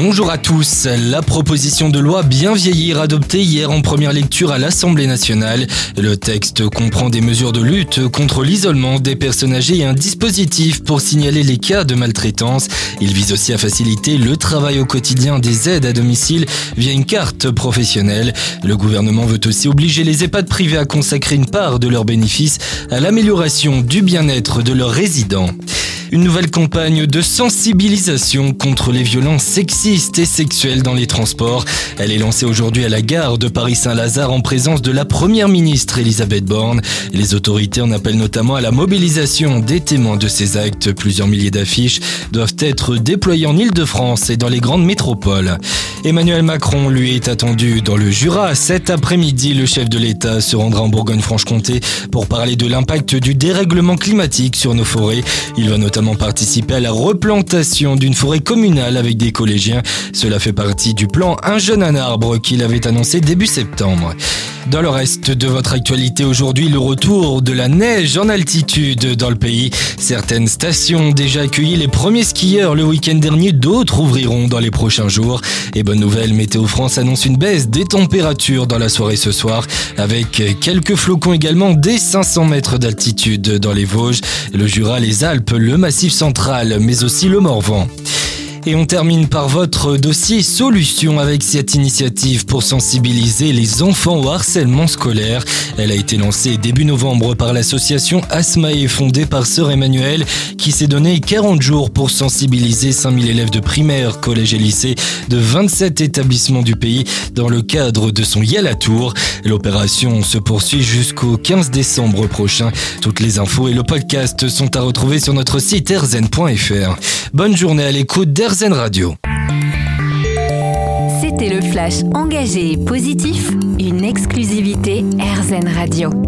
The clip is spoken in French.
Bonjour à tous. La proposition de loi Bien vieillir adoptée hier en première lecture à l'Assemblée nationale. Le texte comprend des mesures de lutte contre l'isolement des personnes âgées et un dispositif pour signaler les cas de maltraitance. Il vise aussi à faciliter le travail au quotidien des aides à domicile via une carte professionnelle. Le gouvernement veut aussi obliger les EHPAD privés à consacrer une part de leurs bénéfices à l'amélioration du bien-être de leurs résidents. Une nouvelle campagne de sensibilisation contre les violences sexistes et sexuelles dans les transports. Elle est lancée aujourd'hui à la gare de Paris-Saint-Lazare en présence de la première ministre Elisabeth Borne. Les autorités en appellent notamment à la mobilisation des témoins de ces actes. Plusieurs milliers d'affiches doivent être déployées en Ile-de-France et dans les grandes métropoles. Emmanuel Macron, lui, est attendu dans le Jura. Cet après-midi, le chef de l'État se rendra en Bourgogne-Franche-Comté pour parler de l'impact du dérèglement climatique sur nos forêts. Il va notamment participer à la replantation d'une forêt communale avec des collégiens. Cela fait partie du plan Un jeune un arbre qu'il avait annoncé début septembre. Dans le reste de votre actualité aujourd'hui, le retour de la neige en altitude dans le pays. Certaines stations ont déjà accueilli les premiers skieurs le week-end dernier, d'autres ouvriront dans les prochains jours. Et bonne nouvelle, Météo France annonce une baisse des températures dans la soirée ce soir, avec quelques flocons également dès 500 mètres d'altitude dans les Vosges, le Jura, les Alpes, le Massif central, mais aussi le Morvan. Et on termine par votre dossier solution avec cette initiative pour sensibiliser les enfants au harcèlement scolaire. Elle a été lancée début novembre par l'association Asmae fondée par Sœur Emmanuel qui s'est donné 40 jours pour sensibiliser 5000 élèves de primaire, collège et lycée de 27 établissements du pays dans le cadre de son Yala Tour. L'opération se poursuit jusqu'au 15 décembre prochain. Toutes les infos et le podcast sont à retrouver sur notre site erzen.fr. Bonne journée à l'écoute d'Erzen Radio. C'était le flash engagé et positif, une exclusivité RZN Radio.